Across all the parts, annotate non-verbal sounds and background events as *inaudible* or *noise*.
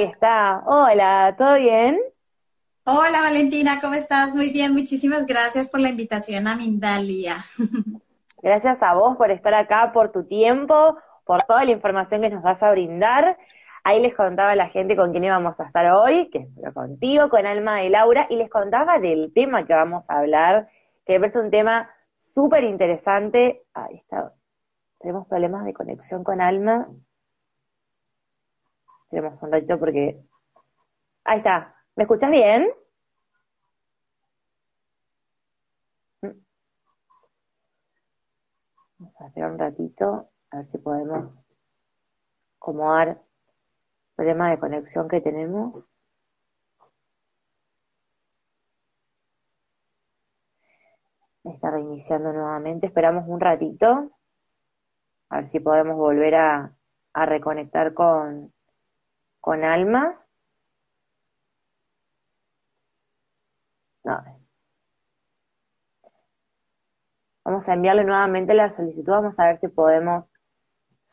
Ahí está. Hola, ¿todo bien? Hola Valentina, ¿cómo estás? Muy bien, muchísimas gracias por la invitación a Mindalia. *laughs* Gracias a vos por estar acá, por tu tiempo, por toda la información que nos vas a brindar. Ahí les contaba a la gente con quién íbamos a estar hoy, que es contigo, con Alma y Laura, y les contaba del tema que vamos a hablar, que me parece un tema súper interesante. Ahí está. Tenemos problemas de conexión con Alma. Tenemos un ratito porque... Ahí está. ¿Me escuchas bien? Vamos a esperar un ratito, a ver si podemos acomodar el problema de conexión que tenemos. Está reiniciando nuevamente. Esperamos un ratito. A ver si podemos volver a reconectar con, con Alma. Vamos a enviarle nuevamente la solicitud, vamos a ver si podemos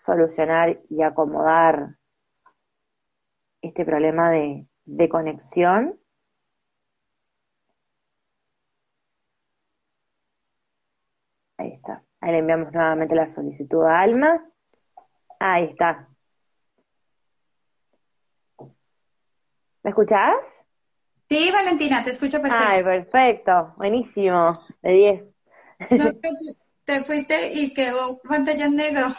solucionar y acomodar este problema de, conexión. Ahí está. Ahí le enviamos nuevamente la solicitud a Alma. Ahí está. ¿Me escuchás? Sí, Valentina, te escucho perfecto. Ay, perfecto. Buenísimo. De 10. No, *laughs* te fuiste y quedó pantalla negro.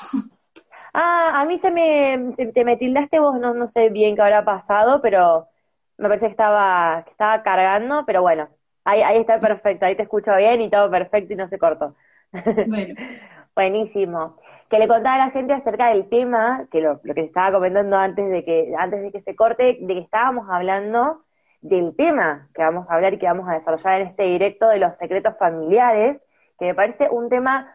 Ah, a mí se me, te, me tildaste vos, no, no sé bien qué habrá pasado, pero me parece que estaba, que estaba cargando, pero bueno, ahí, ahí está perfecto, ahí te escucho bien y todo perfecto y no se cortó. Bueno. *laughs* Buenísimo. Que le contaba a la gente acerca del tema, que lo, lo que estaba comentando antes de que, antes de que se corte, de que estábamos hablando del tema que vamos a hablar y que vamos a desarrollar en este directo de los secretos familiares, que me parece un tema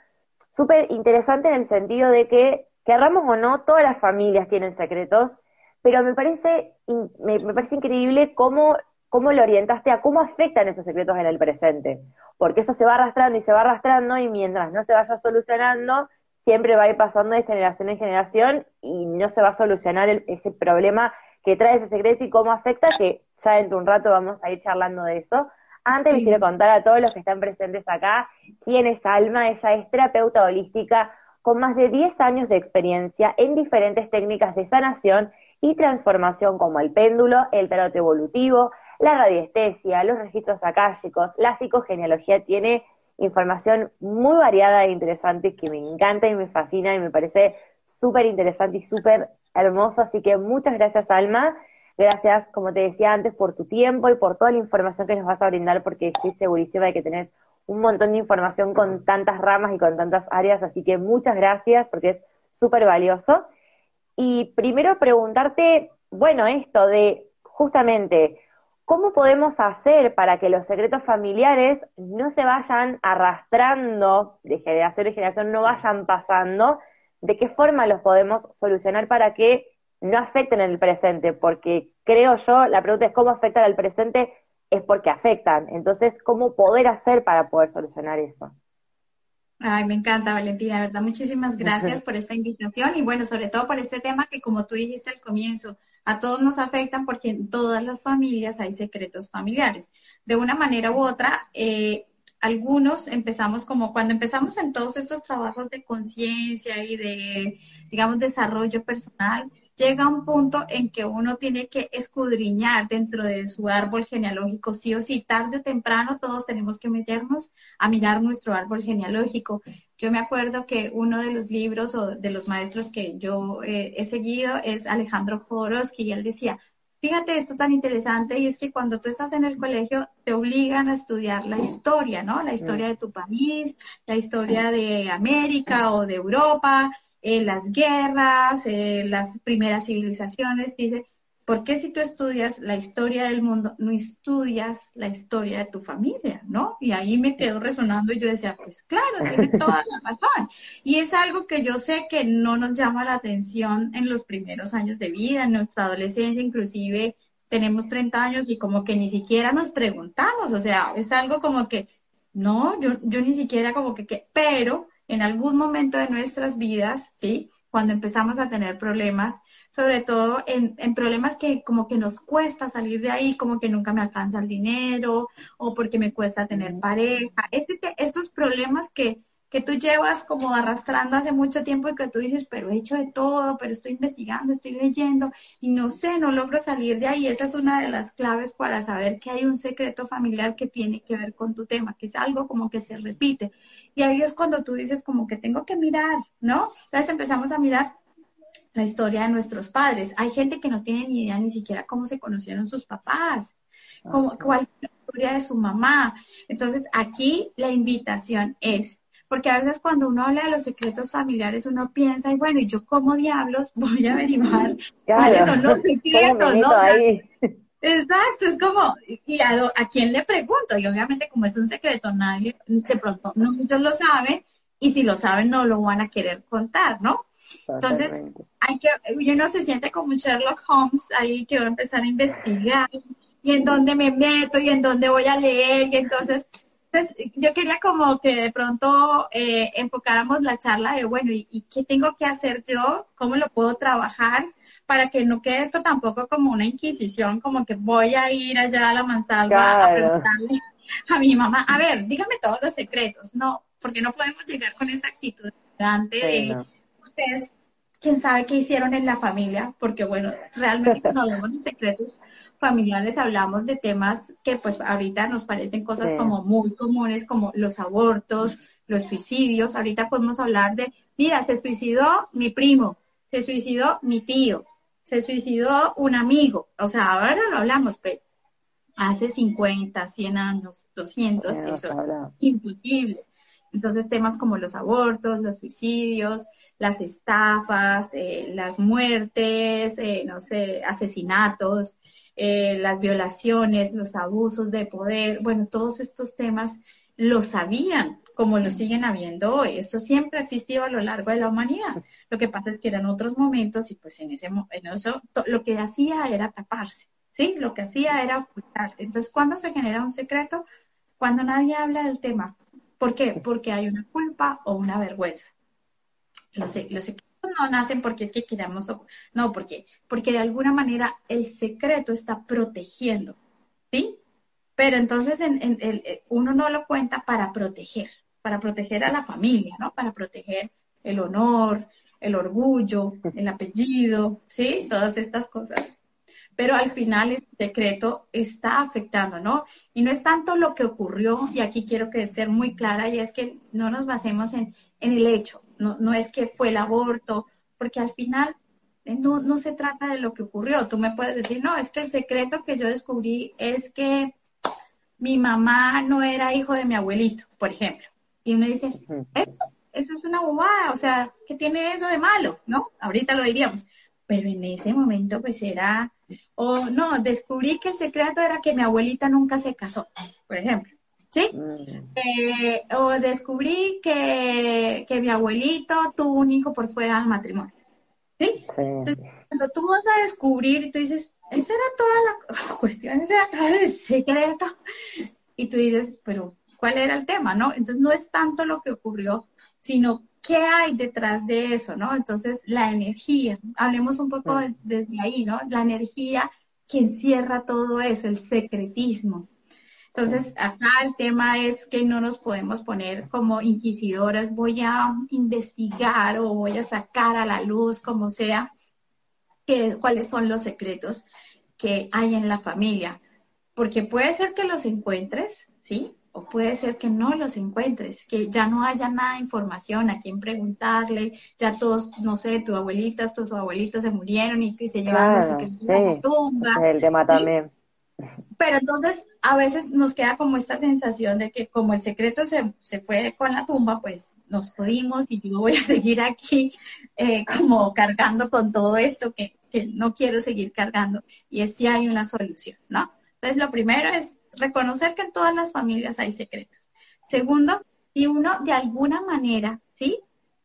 súper interesante en el sentido de que, querramos o no, todas las familias tienen secretos, pero me parece, me, parece increíble cómo, cómo lo orientaste a cómo afectan esos secretos en el presente, porque eso se va arrastrando y se va arrastrando y mientras no se vaya solucionando, siempre va a ir pasando de generación en generación y no se va a solucionar ese problema que trae ese secreto y cómo afecta, que ya dentro de un rato vamos a ir charlando de eso. Antes les quiero contar a todos los que están presentes acá quién es Alma. Ella es terapeuta holística con más de 10 años de experiencia en diferentes técnicas de sanación y transformación como el péndulo, el tarot evolutivo, la radiestesia, los registros akáshicos, la psicogenealogía. Tiene información muy variada e interesante que me encanta y me fascina y me parece súper interesante y súper hermoso. Así que muchas gracias, Alma. Gracias, como te decía antes, por tu tiempo y por toda la información que nos vas a brindar, porque estoy segurísima de que tenés un montón de información con tantas ramas y con tantas áreas, así que muchas gracias porque es súper valioso. Y primero preguntarte, bueno, esto de justamente, ¿cómo podemos hacer para que los secretos familiares no se vayan arrastrando de generación en generación, no vayan pasando? ¿De qué forma los podemos solucionar para que no afecten en el presente, porque creo yo, la pregunta es cómo afectan al presente, es porque afectan. Entonces, ¿cómo poder hacer para poder solucionar eso? Ay, me encanta, Valentina, ¿verdad? Muchísimas gracias por esta invitación y bueno, sobre todo por este tema que como tú dijiste al comienzo, a todos nos afectan porque en todas las familias hay secretos familiares. De una manera u otra, eh, algunos empezamos como cuando empezamos en todos estos trabajos de conciencia y de, digamos, desarrollo personal, llega un punto en que uno tiene que escudriñar dentro de su árbol genealógico, sí o sí, tarde o temprano todos tenemos que meternos a mirar nuestro árbol genealógico. Yo me acuerdo que uno de los libros o de los maestros que yo eh, he seguido es Alejandro Jodorowsky y él decía, fíjate esto tan interesante y es que cuando tú estás en el colegio te obligan a estudiar la historia, ¿no? La historia de tu país, la historia de América o de Europa, eh, las guerras, eh, las primeras civilizaciones. Dice, ¿por qué si tú estudias la historia del mundo, no estudias la historia de tu familia, no? Y ahí me quedó resonando y yo decía, pues claro, tiene *laughs* toda la razón. Y es algo que yo sé que no nos llama la atención en los primeros años de vida, en nuestra adolescencia, inclusive tenemos 30 años y como que ni siquiera nos preguntamos, o sea, es algo como que, no, yo, yo ni siquiera como que, que pero en algún momento de nuestras vidas, ¿sí? cuando empezamos a tener problemas, sobre todo en, problemas que como que nos cuesta salir de ahí, como que nunca me alcanza el dinero o porque me cuesta tener pareja. Este, estos problemas que, que tú llevas como arrastrando hace mucho tiempo y que tú dices, pero he hecho de todo, pero estoy investigando, estoy leyendo y no sé, no logro salir de ahí. Esa es una de las claves para saber que hay un secreto familiar que tiene que ver con tu tema, que es algo como que se repite. Y ahí es cuando tú dices como que tengo que mirar, ¿no? Entonces empezamos a mirar la historia de nuestros padres. Hay gente que no tiene ni idea ni siquiera cómo se conocieron sus papás, cómo, cuál es la historia de su mamá. Entonces aquí la invitación es, porque a veces cuando uno habla de los secretos familiares uno piensa, y bueno, ¿y yo cómo diablos voy a averiguar cuáles son los secretos? ¿no? Exacto, es como, ¿y a, quién le pregunto? Y obviamente como es un secreto, nadie, de pronto, no muchos lo saben, y si lo saben no lo van a querer contar, ¿no? Entonces, hay que, uno se siente como un Sherlock Holmes ahí que va a empezar a investigar, y en dónde me meto, y en dónde voy a leer, y entonces, pues, yo quería como que de pronto eh, enfocáramos la charla de, bueno, ¿y, ¿y qué tengo que hacer yo? ¿Cómo lo puedo trabajar? Para que no quede esto tampoco como una inquisición, como que voy a ir allá a la mansalva a preguntarle a mi mamá, a ver, dígame todos los secretos. No, porque no podemos llegar con esa actitud delante de ustedes, quién sabe qué hicieron en la familia, porque bueno, realmente *laughs* cuando hablamos de secretos familiares hablamos de temas que pues ahorita nos parecen cosas como muy comunes, como los abortos, los suicidios. Ahorita podemos hablar de, mira, se suicidó mi primo, se suicidó mi tío, se suicidó un amigo, o sea, ahora lo hablamos, pero hace 50, 100 años, 200, eso es imposible. Entonces, temas como los abortos, los suicidios, las estafas, eh, las muertes, eh, no sé, asesinatos, eh, las violaciones, los abusos de poder, bueno, todos estos temas lo sabían como lo siguen habiendo hoy. Esto siempre ha existido a lo largo de la humanidad. Lo que pasa es que eran otros momentos y pues en ese en eso lo que hacía era taparse, ¿sí? Lo que hacía era ocultar. Entonces, ¿cuándo se genera un secreto? Cuando nadie habla del tema. ¿Por qué? Porque hay una culpa o una vergüenza. Los, secretos no nacen porque es que queramos, no, porque, porque de alguna manera el secreto está protegiendo, ¿sí? Pero entonces en, eh, uno no lo cuenta para proteger, para proteger a la familia, ¿no? Para proteger el honor, el orgullo, el apellido, ¿sí? Todas estas cosas. Pero al final el secreto está afectando, ¿no? Y no es tanto lo que ocurrió, y aquí quiero que ser muy clara, y es que no nos basemos en, en el hecho, no, no es que fue el aborto, porque al final eh, no, no se trata de lo que ocurrió. Tú me puedes decir, no, es que el secreto que yo descubrí es que mi mamá no era hijo de mi abuelito, por ejemplo. Y uno dice, eso, es una bobada, o sea, ¿qué tiene eso de malo? ¿No? Ahorita lo diríamos. Pero en ese momento, pues era, o no, descubrí que el secreto era que mi abuelita nunca se casó, por ejemplo. ¿Sí? Mm. Eh, o descubrí que, que mi abuelito tuvo un hijo por fuera del matrimonio. ¿Sí? Entonces, cuando tú vas a descubrir y tú dices, esa era toda la *laughs* cuestión, ese era todo el secreto. Y tú dices, pero ¿cuál era el tema, no? Entonces no es tanto lo que ocurrió, sino qué hay detrás de eso, ¿no? Entonces la energía, hablemos un poco desde ahí, ¿no? La energía que encierra todo eso, el secretismo. Entonces, acá el tema es que no nos podemos poner como inquisidoras, voy a investigar o voy a sacar a la luz, como sea, cuáles son los secretos que hay en la familia. Porque puede ser que los encuentres, ¿sí? O puede ser que no los encuentres, que ya no haya nada de información a quién preguntarle, ya todos, no sé, tus abuelitas, tus abuelitos se murieron y que se llevaron los secretos a la tumba. El tema también. Pero entonces a veces nos queda como esta sensación de que como el secreto se, se fue con la tumba, pues nos jodimos y yo voy a *laughs* seguir aquí eh, como cargando con todo esto que, que, no quiero seguir cargando. Y es si hay una solución, ¿no? Entonces lo primero es reconocer que en todas las familias hay secretos. Segundo, si uno de alguna manera, ¿sí?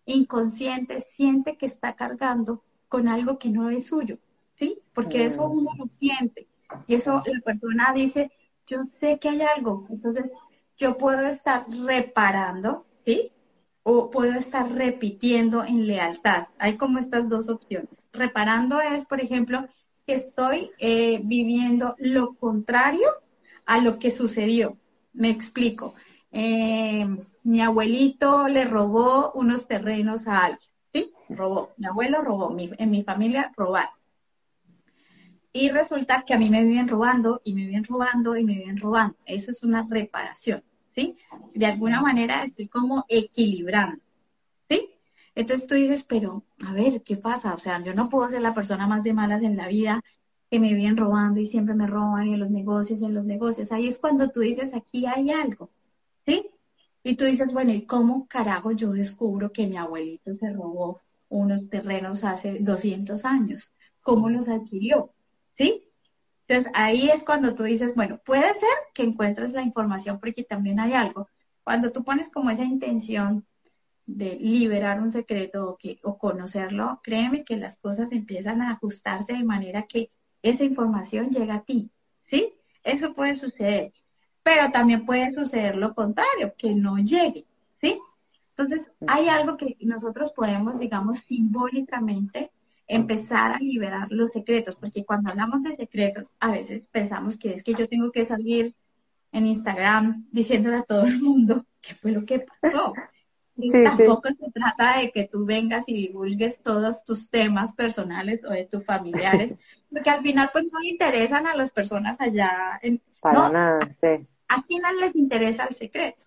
Inconsciente siente que está cargando con algo que no es suyo, ¿sí? Porque eso mm. uno lo siente y eso la persona dice, yo sé que hay algo, entonces yo puedo estar reparando, ¿sí? o puedo estar repitiendo en lealtad. Hay como estas dos opciones. Reparando es, por ejemplo, que estoy eh, viviendo lo contrario a lo que sucedió. Me explico. Eh, mi abuelito le robó unos terrenos a alguien, ¿sí? Robó. Mi abuelo robó. en mi familia robar. Y resulta que a mí me viven robando y me viven robando y me viven robando. Eso es una reparación, ¿sí? De alguna manera estoy como equilibrando, ¿sí? Entonces tú dices, pero a ver, ¿qué pasa? O sea, yo no puedo ser la persona más de malas en la vida que me viven robando y siempre me roban y en los negocios en los negocios. Ahí es cuando tú dices, aquí hay algo, ¿sí? Y tú dices, bueno, ¿y cómo carajo yo descubro que mi abuelito se robó unos terrenos hace 200 años? ¿Cómo los adquirió? ¿Sí? Entonces ahí es cuando tú dices, bueno, puede ser que encuentres la información porque también hay algo. Cuando tú pones como esa intención de liberar un secreto o, que, o conocerlo, créeme que las cosas empiezan a ajustarse de manera que esa información llega a ti, ¿sí? Eso puede suceder, pero también puede suceder lo contrario, que no llegue, ¿sí? Entonces, hay algo que nosotros podemos, digamos, simbólicamente empezar a liberar los secretos, porque cuando hablamos de secretos, a veces pensamos que es que yo tengo que salir en Instagram diciéndole a todo el mundo qué fue lo que pasó. Y tampoco se trata de que tú vengas y divulgues todos tus temas personales o de tus familiares, *laughs* porque al final pues no interesan a las personas allá. En, Para nada, sí. ¿A quién les interesa el secreto?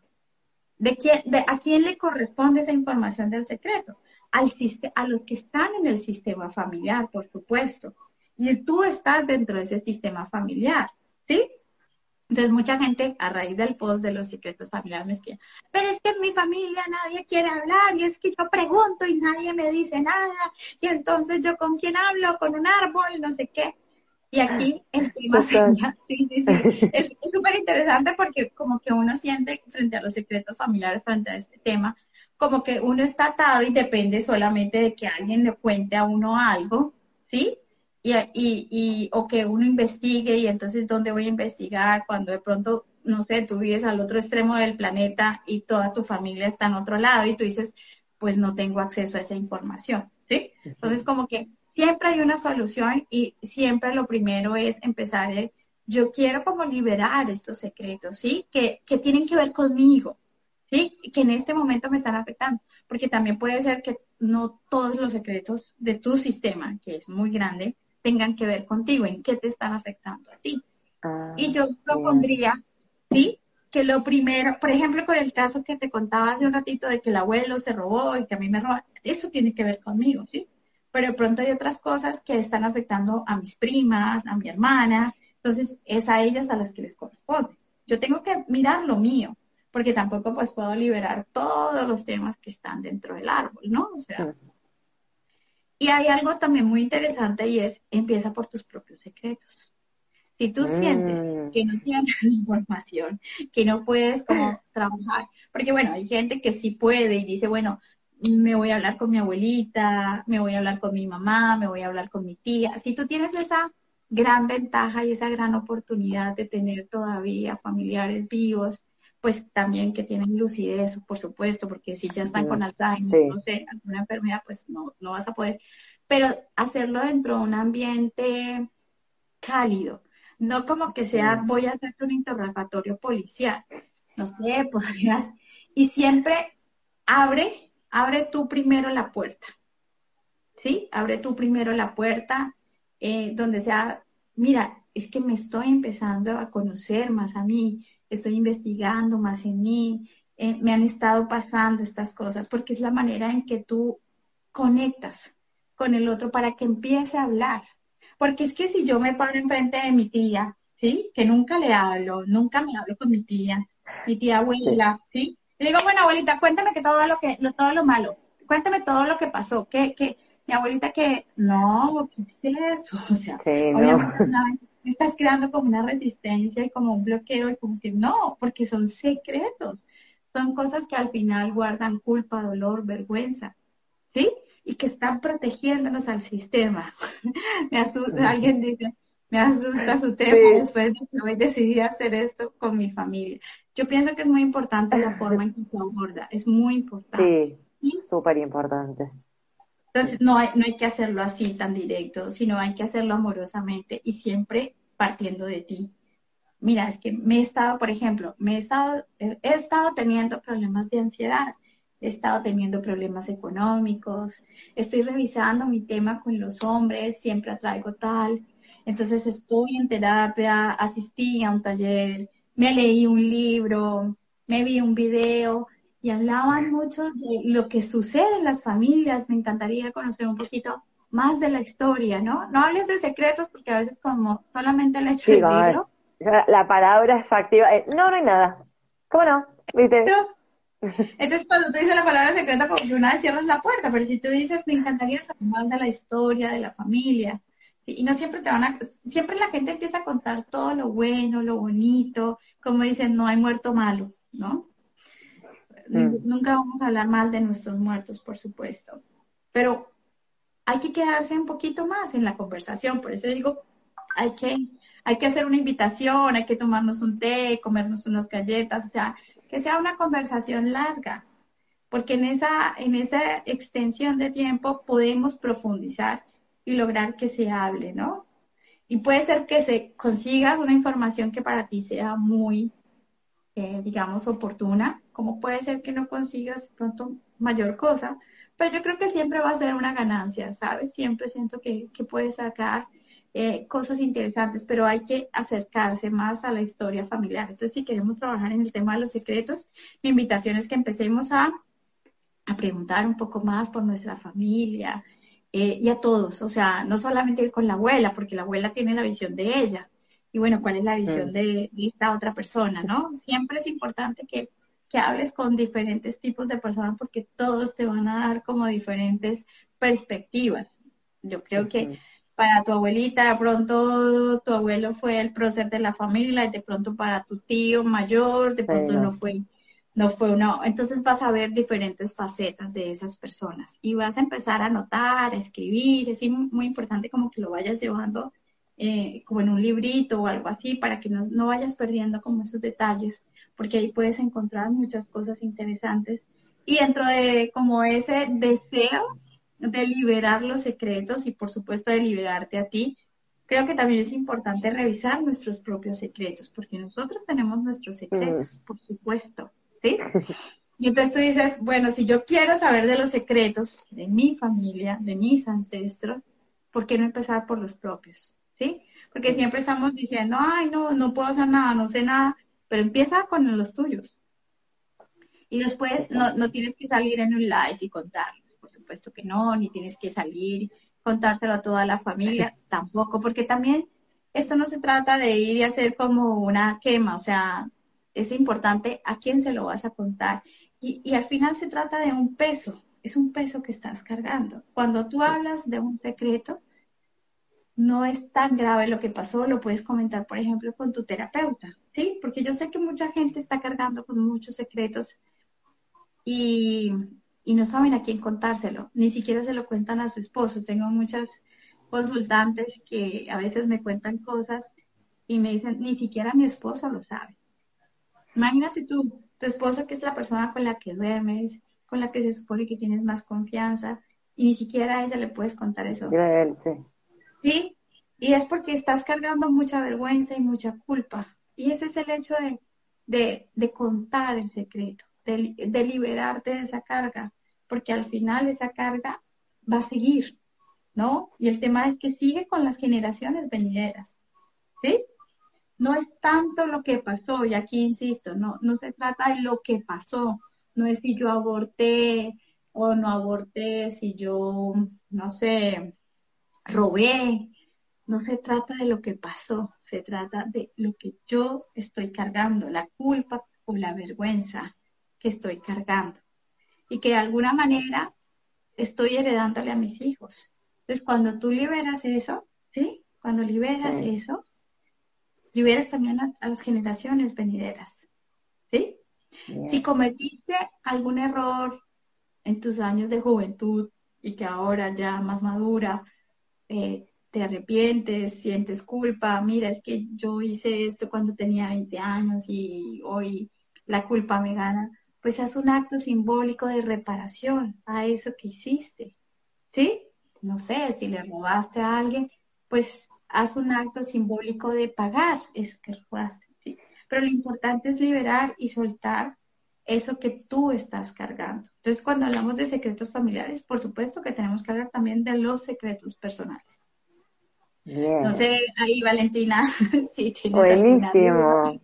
¿De quién, de, ¿A quién le corresponde esa información del secreto? Al, a los que están en el sistema familiar, por supuesto. Y tú estás dentro de ese sistema familiar, ¿sí? Entonces, mucha gente a raíz del post de los secretos familiares me escribe, pero es que en mi familia nadie quiere hablar y es que yo pregunto y nadie me dice nada y entonces yo con quién hablo, con un árbol, no sé qué. Y aquí *laughs* el tema sí, sí, sí. *laughs* es súper interesante porque como que uno siente frente a los secretos familiares, frente a este tema, como que uno está atado y depende solamente de que alguien le cuente a uno algo, ¿sí? Y, y, o que uno investigue y entonces dónde voy a investigar cuando de pronto, no sé, tú vives al otro extremo del planeta y toda tu familia está en otro lado y tú dices, pues no tengo acceso a esa información, ¿sí? Entonces como que siempre hay una solución y siempre lo primero es empezar, de, yo quiero como liberar estos secretos, ¿sí? Que, que tienen que ver conmigo, ¿sí? Que en este momento me están afectando, porque también puede ser que no todos los secretos de tu sistema, que es muy grande, tengan que ver contigo, en qué te están afectando a ti. Ah, y yo propondría, ¿sí? Que lo primero, por ejemplo, con el caso que te contaba hace un ratito de que el abuelo se robó y que a mí me roba, eso tiene que ver conmigo, ¿sí? Pero de pronto hay otras cosas que están afectando a mis primas, a mi hermana, entonces es a ellas a las que les corresponde. Yo tengo que mirar lo mío, porque tampoco pues puedo liberar todos los temas que están dentro del árbol, ¿no? O sea, y hay algo también muy interesante y es, empieza por tus propios secretos. Si tú sientes mm. que no tienes *laughs* la información, que no puedes como *laughs* trabajar, porque bueno, hay gente que sí puede y dice, bueno, me voy a hablar con mi abuelita, me voy a hablar con mi mamá, me voy a hablar con mi tía. Si tú tienes esa gran ventaja y esa gran oportunidad de tener todavía familiares vivos, pues también que tienen lucidez, por supuesto, porque si ya están con Alzheimer, no sé, alguna enfermedad, pues no, no vas a poder. Pero hacerlo dentro de un ambiente cálido, no como que sea, voy a hacer un interrogatorio policial, no sé, *laughs* podrías, y siempre abre, abre tú primero la puerta, ¿sí? Abre tú primero la puerta, eh, donde sea, mira, es que me estoy empezando a conocer más a mí, estoy investigando más en mí, eh, me han estado pasando estas cosas, porque es la manera en que tú conectas con el otro para que empiece a hablar. Porque es que si yo me paro enfrente de mi tía, ¿sí? Que nunca le hablo, nunca me hablo con mi tía, mi tía abuela, ¿sí? Le digo, bueno, abuelita, cuéntame que todo lo que, lo, todo lo malo, cuéntame todo lo que pasó, que, que, mi abuelita que, no, ¿qué es eso? O sea, obviamente, estás creando como una resistencia y como un bloqueo y como que no, porque son secretos, son cosas que al final guardan culpa, dolor, vergüenza, ¿sí? Y que están protegiéndonos al sistema. *laughs* Me asusta, alguien dice, me asusta su tema después de que hoy decidí hacer esto con mi familia. Yo pienso que es muy importante la forma en que se aborda, es muy importante. Sí, súper importante. Entonces, no hay, no hay que hacerlo así tan directo, sino hay que hacerlo amorosamente y siempre partiendo de ti. Mira, es que me he estado, por ejemplo, me he estado, he estado teniendo problemas de ansiedad, he estado teniendo problemas económicos, estoy revisando mi tema con los hombres, siempre atraigo tal, entonces estoy en terapia, asistí a un taller, me leí un libro, me vi un video y hablaban mucho de lo que sucede en las familias. Me encantaría conocer un poquito más de la historia, ¿no? No hables de secretos porque a veces como solamente el hecho de decirlo. La palabra es activa. Eh, no, no hay nada. ¿Cómo no? ¿Viste? Entonces, cuando tú dices la palabra secreta, como que una vez cierras la puerta, pero si tú dices, me encantaría saber más de la historia, de la familia, y no siempre te van a, siempre la gente empieza a contar todo lo bueno, lo bonito, como dicen, no hay muerto malo, ¿no? Mm. Nunca vamos a hablar mal de nuestros muertos, por supuesto, pero hay que quedarse un poquito más en la conversación, por eso digo, hay que, hay que hacer una invitación, hay que tomarnos un té, comernos unas galletas, o sea, que sea una conversación larga, porque en esa, en esa extensión de tiempo podemos profundizar y lograr que se hable, ¿no? Y puede ser que se consiga una información que para ti sea muy, eh, digamos, oportuna, como puede ser que no consigas pronto mayor cosa, pero yo creo que siempre va a ser una ganancia, ¿sabes? Siempre siento que, que puedes sacar eh, cosas interesantes, pero hay que acercarse más a la historia familiar. Entonces, si queremos trabajar en el tema de los secretos, mi invitación es que empecemos a, a preguntar un poco más por nuestra familia, eh, y a todos, o sea, no solamente con la abuela, porque la abuela tiene la visión de ella. Y bueno, ¿cuál es la visión de, esta otra persona, no? Siempre es importante que, que hables con diferentes tipos de personas porque todos te van a dar como diferentes perspectivas. Yo creo que para tu abuelita, de pronto tu abuelo fue el prócer de la familia, y de pronto para tu tío mayor, de pronto no fue no fue uno. Entonces vas a ver diferentes facetas de esas personas y vas a empezar a notar, a escribir. Es muy importante como que lo vayas llevando eh, como en un librito o algo así para que no, no vayas perdiendo como esos detalles, porque ahí puedes encontrar muchas cosas interesantes. Y dentro de como ese deseo de liberar los secretos y por supuesto de liberarte a ti, creo que también es importante revisar nuestros propios secretos, porque nosotros tenemos nuestros secretos, por supuesto ¿sí? *laughs* Y entonces tú dices, bueno, si yo quiero saber de los secretos de mi familia, de mis ancestros, ¿por qué no empezar por los propios? ¿Sí? Porque siempre estamos diciendo, ay, no, no puedo hacer nada, no sé nada, pero empieza con los tuyos. Y después no, no tienes que salir en un live y contarlos, por supuesto que no, ni tienes que salir contárselo a toda la familia, *laughs* tampoco, porque también esto no se trata de ir y hacer como una quema, o sea, es importante a quién se lo vas a contar. Y, al final se trata de un peso, es un peso que estás cargando. Cuando tú hablas de un secreto, no es tan grave lo que pasó, lo puedes comentar, por ejemplo, con tu terapeuta, ¿sí? Porque yo sé que mucha gente está cargando con muchos secretos y, y no saben a quién contárselo, ni siquiera se lo cuentan a su esposo. Tengo muchas consultantes que a veces me cuentan cosas y me dicen, ni siquiera mi esposo lo sabe. Imagínate tú, tu esposo que es la persona con la que duermes, con la que se supone que tienes más confianza, y ni siquiera a ella le puedes contar eso. sí. ¿Sí? Y es porque estás cargando mucha vergüenza y mucha culpa. Y ese es el hecho de, de, contar el secreto, de, de liberarte de esa carga, porque al final esa carga va a seguir, ¿no? Y el tema es que sigue con las generaciones venideras, ¿sí? no es tanto lo que pasó, y aquí insisto, no, no se trata de lo que pasó, no es si yo aborté o no aborté, si yo, no sé, robé, no se trata de lo que pasó, se trata de lo que yo estoy cargando, la culpa o la vergüenza que estoy cargando y que de alguna manera estoy heredándole a mis hijos. Entonces, cuando tú liberas eso, ¿sí? Cuando liberas eso, liberas también a, las generaciones venideras. ¿Sí? Si cometiste algún error en tus años de juventud y que ahora ya más madura, eh, te arrepientes, sientes culpa, mira, es que yo hice esto cuando tenía 20 años y hoy la culpa me gana, pues haz un acto simbólico de reparación a eso que hiciste, ¿sí? No sé, si le robaste a alguien, pues haz un acto simbólico de pagar eso que robaste, ¿sí? Pero lo importante es liberar y soltar eso que tú estás cargando. Entonces, cuando hablamos de secretos familiares, por supuesto que tenemos que hablar también de los secretos personales. No sé, ahí Valentina, *laughs* sí tienes Buenísimo.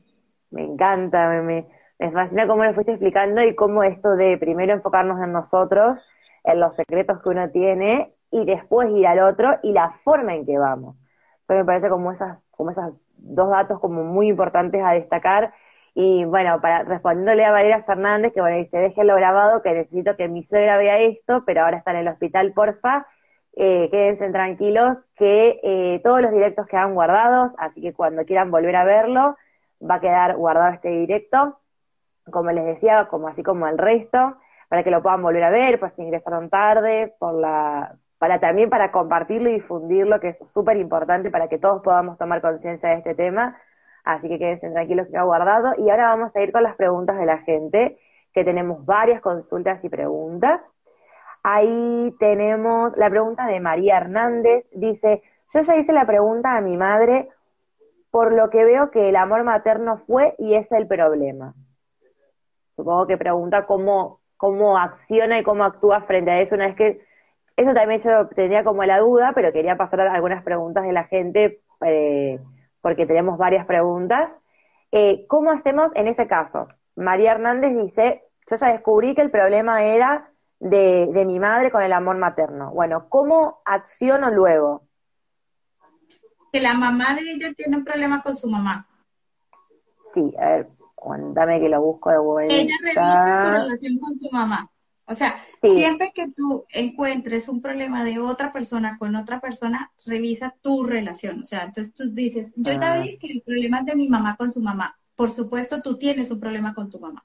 Me encanta, me, me, fascina cómo lo fuiste explicando y cómo esto de primero enfocarnos en nosotros, en los secretos que uno tiene y después ir al otro y la forma en que vamos. Eso me parece como esas, como esas dos datos como muy importantes a destacar. Y bueno, para respondiéndole a Valeria Fernández, que bueno, dice, déjelo grabado, que necesito que mi suegra vea esto, pero ahora está en el hospital, porfa eh, quédense tranquilos que eh, todos los directos quedan guardados, así que cuando quieran volver a verlo, va a quedar guardado este directo, como les decía, como así como el resto, para que lo puedan volver a ver, pues ingresaron tarde, por la, para también para compartirlo y difundirlo, que es súper importante para que todos podamos tomar conciencia de este tema. Así que quédense tranquilos que queda guardado. Y ahora vamos a ir con las preguntas de la gente, que tenemos varias consultas y preguntas. Ahí tenemos la pregunta de María Hernández. Dice, yo ya hice la pregunta a mi madre, por lo que veo que el amor materno fue y es el problema. Supongo que pregunta cómo, cómo acciona y cómo actúa frente a eso. Una vez que, eso también yo tenía como la duda, pero quería pasar algunas preguntas de la gente, eh, porque tenemos varias preguntas. Eh, ¿Cómo hacemos en ese caso? María Hernández dice, yo ya descubrí que el problema era de, de mi madre con el amor materno. Bueno, ¿cómo acciono luego? Que la mamá de ella tiene un problema con su mamá. Sí, a ver, cuéntame que lo busco de vuelta. Ella revisa su relación con su mamá. O sea, siempre que tú encuentres un problema de otra persona con otra persona, revisa tu relación. O sea, entonces tú dices, yo ah. que el problema es de mi mamá con su mamá. Por supuesto, tú tienes un problema con tu mamá.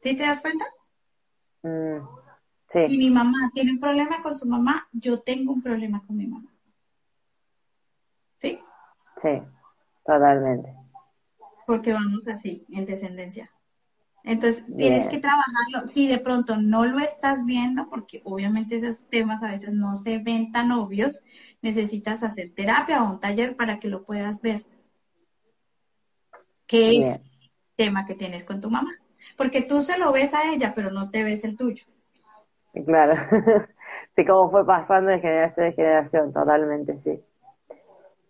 ¿Sí te das cuenta? Mm, y mi mamá tiene un problema con su mamá, yo tengo un problema con mi mamá. ¿Sí? Sí, totalmente. Porque vamos así, en descendencia. Entonces, tienes que trabajarlo. Si de pronto no lo estás viendo, porque obviamente esos temas a veces no se ven tan obvios, necesitas hacer terapia o un taller para que lo puedas ver. ¿Qué es el tema que tienes con tu mamá? porque tú se lo ves a ella, pero no te ves el tuyo. Claro, *laughs* sí, como fue pasando de generación en generación, totalmente, sí.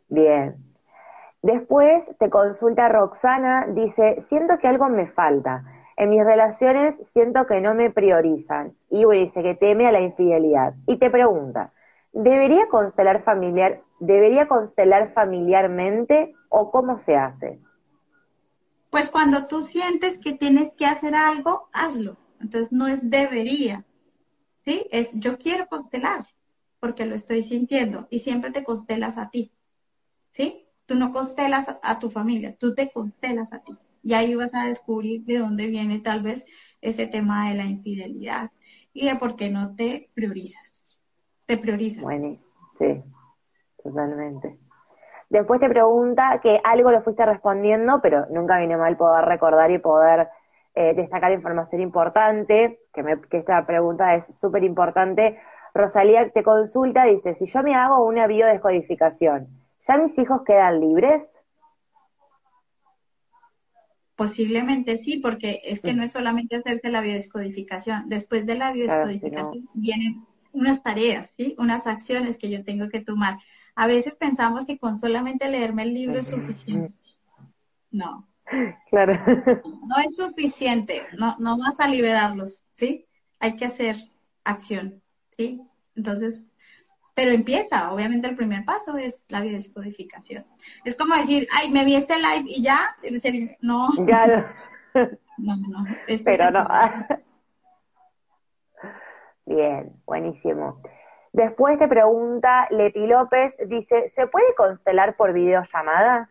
Bien. Después te consulta Roxana, dice, siento que algo me falta. En mis relaciones siento que no me priorizan. Y dice que teme a la infidelidad. Y te pregunta, ¿debería constelar familiar, debería constelar familiarmente o cómo se hace? Pues cuando tú sientes que tienes que hacer algo, hazlo. Entonces no es debería, ¿sí? Es yo quiero constelar porque lo estoy sintiendo y siempre te constelas a ti, ¿sí? Tú no constelas a tu familia, tú te constelas a ti. Y ahí vas a descubrir de dónde viene tal vez ese tema de la infidelidad y de por qué no te priorizas. Te priorizas. Bueno, sí, totalmente. Después te pregunta que algo lo fuiste respondiendo, pero nunca viene mal poder recordar y poder eh, destacar información importante, que, me, que esta pregunta es súper importante. Rosalía te consulta, dice, si yo me hago una biodescodificación, ¿ya mis hijos quedan libres? Posiblemente sí, porque es que no es solamente hacerse la biodescodificación. Después de la biodescodificación vienen unas tareas, ¿sí? unas acciones que yo tengo que tomar. A veces pensamos que con solamente leerme el libro es suficiente. No. Claro. No es suficiente, no, no vas a liberarlos, ¿sí? Hay que hacer acción, ¿sí? Entonces, pero empieza, obviamente el primer paso es la descodificación. Es como decir, ay, me vi este live y ya, no. Claro. *laughs* No, no. pero no. *laughs* Bien, buenísimo. Después te pregunta Leti López, dice, ¿se puede constelar por videollamada?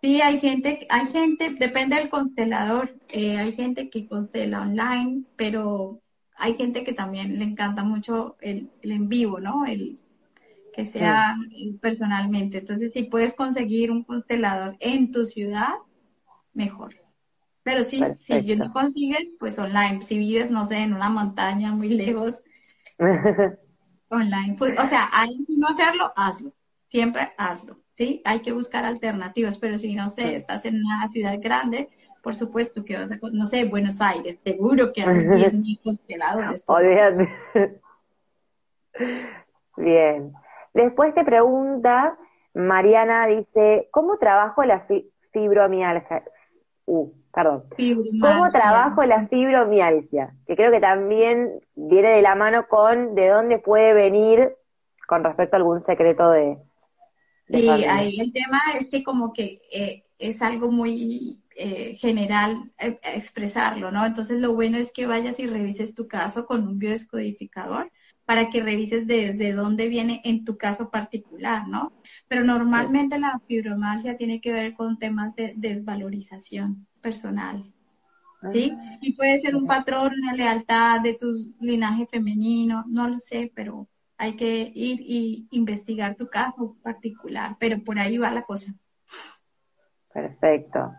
Sí, hay gente, hay gente, depende del constelador, eh, hay gente que constela online, pero hay gente que también le encanta mucho el, en vivo, ¿no? El que sea personalmente. Entonces, si puedes conseguir un constelador en tu ciudad, mejor. Pero sí, si no consigues, pues online. Si vives, no sé, en una montaña muy lejos, *laughs* online. Pues, o sea, hay no hacerlo, hazlo. Siempre hazlo. ¿sí? Hay que buscar alternativas, pero si no sé, estás en una ciudad grande, por supuesto que vas a, no sé, Buenos Aires, seguro que hay 10.000 consteladores. Bien. Después te pregunta, Mariana dice, ¿cómo trabajo la fibromialgia? Uh, perdón. ¿Cómo trabajo la fibromialgia? Que creo que también viene de la mano con de dónde puede venir con respecto a algún secreto de... sí, ahí el tema es que como que eh, es algo muy eh, general eh, expresarlo, ¿no? Entonces lo bueno es que vayas y revises tu caso con un biodescodificador para que revises desde dónde viene en tu caso particular, ¿no? Pero normalmente la fibromialgia tiene que ver con temas de desvalorización personal, ¿sí? Y puede ser un patrón, una lealtad de tu linaje femenino, no lo sé, pero hay que ir y investigar tu caso particular, pero por ahí va la cosa. Perfecto.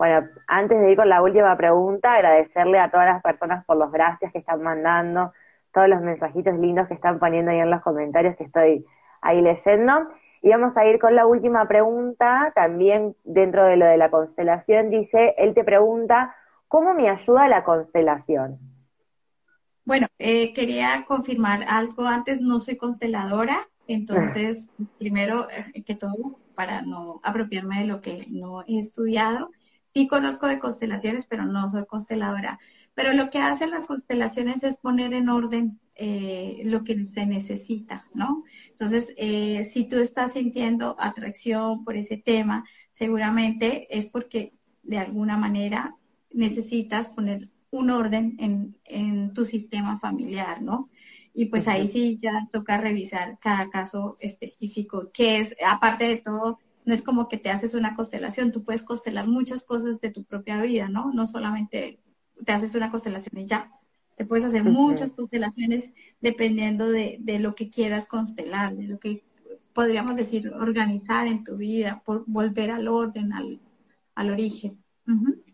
Bueno, antes de ir con la última pregunta, agradecerle a todas las personas por los gracias que están mandando, todos los mensajitos lindos que están poniendo ahí en los comentarios que estoy ahí leyendo. Y vamos a ir con la última pregunta, también dentro de lo de la constelación. Dice, él te pregunta, ¿cómo me ayuda la constelación? Bueno, eh, quería confirmar algo antes, no soy consteladora, entonces, primero eh, que todo, para no apropiarme de lo que no he estudiado, sí conozco de constelaciones, pero no soy consteladora. Pero lo que hacen las constelaciones es poner en orden eh, lo que se necesita, ¿no? Entonces, eh, si tú estás sintiendo atracción por ese tema, seguramente es porque de alguna manera necesitas poner un orden en, en tu sistema familiar, ¿no? Y pues ahí sí ya toca revisar cada caso específico, que es, aparte de todo, no es como que te haces una constelación, tú puedes constelar muchas cosas de tu propia vida, ¿no? No solamente te haces una constelación y ya. Te puedes hacer muchas constelaciones dependiendo de, lo que quieras constelar, de lo que podríamos decir organizar en tu vida, por volver al orden, al, al origen.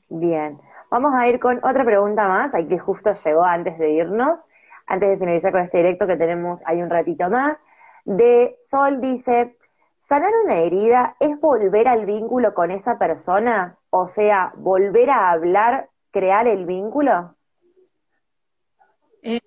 Bien, vamos a ir con otra pregunta más, ahí que justo llegó antes de irnos, antes de finalizar con este directo que tenemos ahí un ratito más. De Sol dice, ¿sanar una herida es volver al vínculo con esa persona? O sea, volver a hablar crear el vínculo? Eh,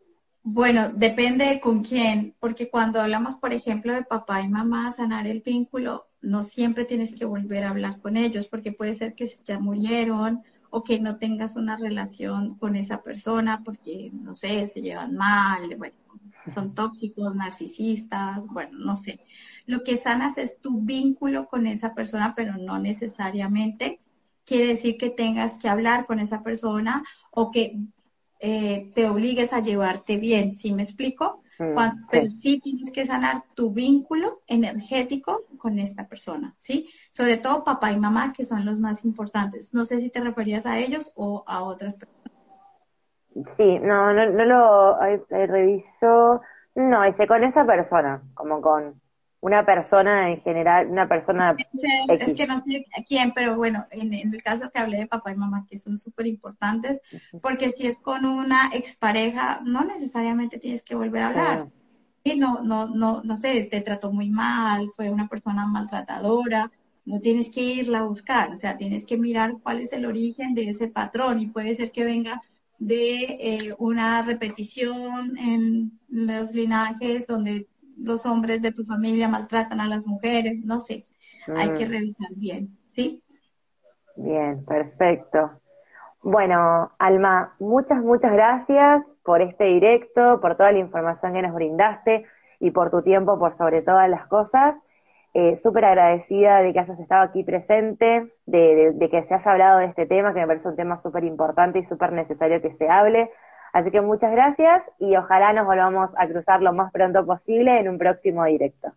bueno, depende con quién, porque cuando hablamos, por ejemplo, de papá y mamá, sanar el vínculo, no siempre tienes que volver a hablar con ellos, porque puede ser que ya murieron o que no tengas una relación con esa persona porque, no sé, se llevan mal, bueno, son tóxicos, narcisistas, bueno, no sé. Lo que sanas es tu vínculo con esa persona, pero no necesariamente quiere decir que tengas que hablar con esa persona o que eh, te obligues a llevarte bien, ¿sí me explico? Mm, pero sí. tienes que sanar tu vínculo energético con esta persona, ¿sí? Sobre todo papá y mamá, que son los más importantes. No sé si te referías a ellos o a otras personas. Sí, no, no, no lo eh, reviso. No, hice con esa persona, como con una persona en general, una persona... Es que no sé a quién, pero bueno, en, el caso que hablé de papá y mamá, que son súper importantes, porque si es con una expareja, no necesariamente tienes que volver a hablar. Y no, no, no, no sé, te trató muy mal, fue una persona maltratadora, no tienes que irla a buscar, o sea, tienes que mirar cuál es el origen de ese patrón y puede ser que venga de eh, una repetición en los linajes donde los hombres de tu familia maltratan a las mujeres, no sé, hay que mm. revisar bien, ¿sí? Bien, perfecto. Bueno, Alma, muchas, muchas gracias por este directo, por toda la información que nos brindaste y por tu tiempo, por sobre todas las cosas. Eh, Súper agradecida de que hayas estado aquí presente, de, de, que se haya hablado de este tema, que me parece un tema súper importante y súper necesario que se hable. Así que muchas gracias y ojalá nos volvamos a cruzar lo más pronto posible en un próximo directo.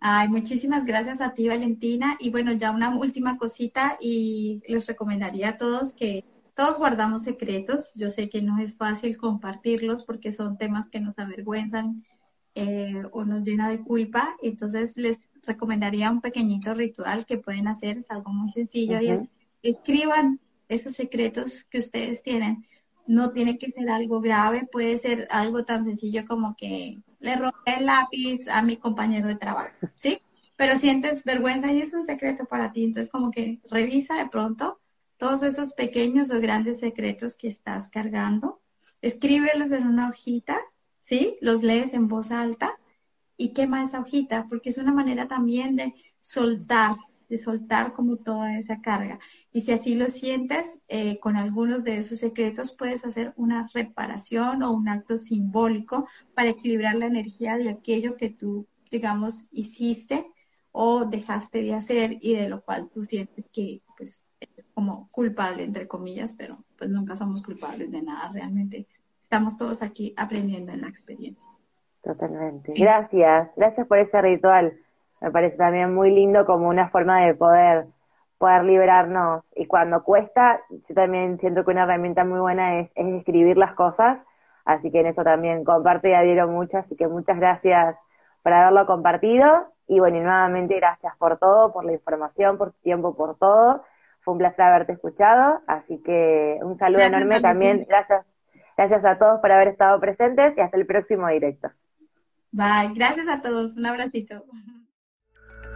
Ay, muchísimas gracias a ti, Valentina. Y bueno, ya una última cosita y les recomendaría a todos que todos guardamos secretos. Yo sé que no es fácil compartirlos porque son temas que nos avergüenzan eh, o nos llena de culpa. Entonces les recomendaría un pequeñito ritual que pueden hacer, es algo muy sencillo y es escriban esos secretos que ustedes tienen. No tiene que ser algo grave, puede ser algo tan sencillo como que le robé el lápiz a mi compañero de trabajo, ¿sí? Pero sientes vergüenza y es un secreto para ti, entonces como que revisa de pronto todos esos pequeños o grandes secretos que estás cargando, escríbelos en una hojita, ¿sí? Los lees en voz alta y quema esa hojita, porque es una manera también de soltar, de soltar como toda esa carga. Y si así lo sientes, eh, con algunos de esos secretos puedes hacer una reparación o un acto simbólico para equilibrar la energía de aquello que tú, digamos, hiciste o dejaste de hacer y de lo cual tú sientes que pues como culpable, entre comillas, pero pues nunca somos culpables de nada, realmente estamos todos aquí aprendiendo en la experiencia. Totalmente. Gracias, gracias por ese ritual. Me parece también muy lindo como una forma de poder poder liberarnos y cuando cuesta, yo también siento que una herramienta muy buena es, es escribir las cosas, así que en eso también comparto y adhiero mucho, así que muchas gracias por haberlo compartido y bueno, y nuevamente gracias por todo, por la información, por tu tiempo, por todo fue un placer haberte escuchado, así que un saludo enorme también. Gracias, gracias a todos por haber estado presentes y hasta el próximo directo. Bye, gracias a todos. Un abracito.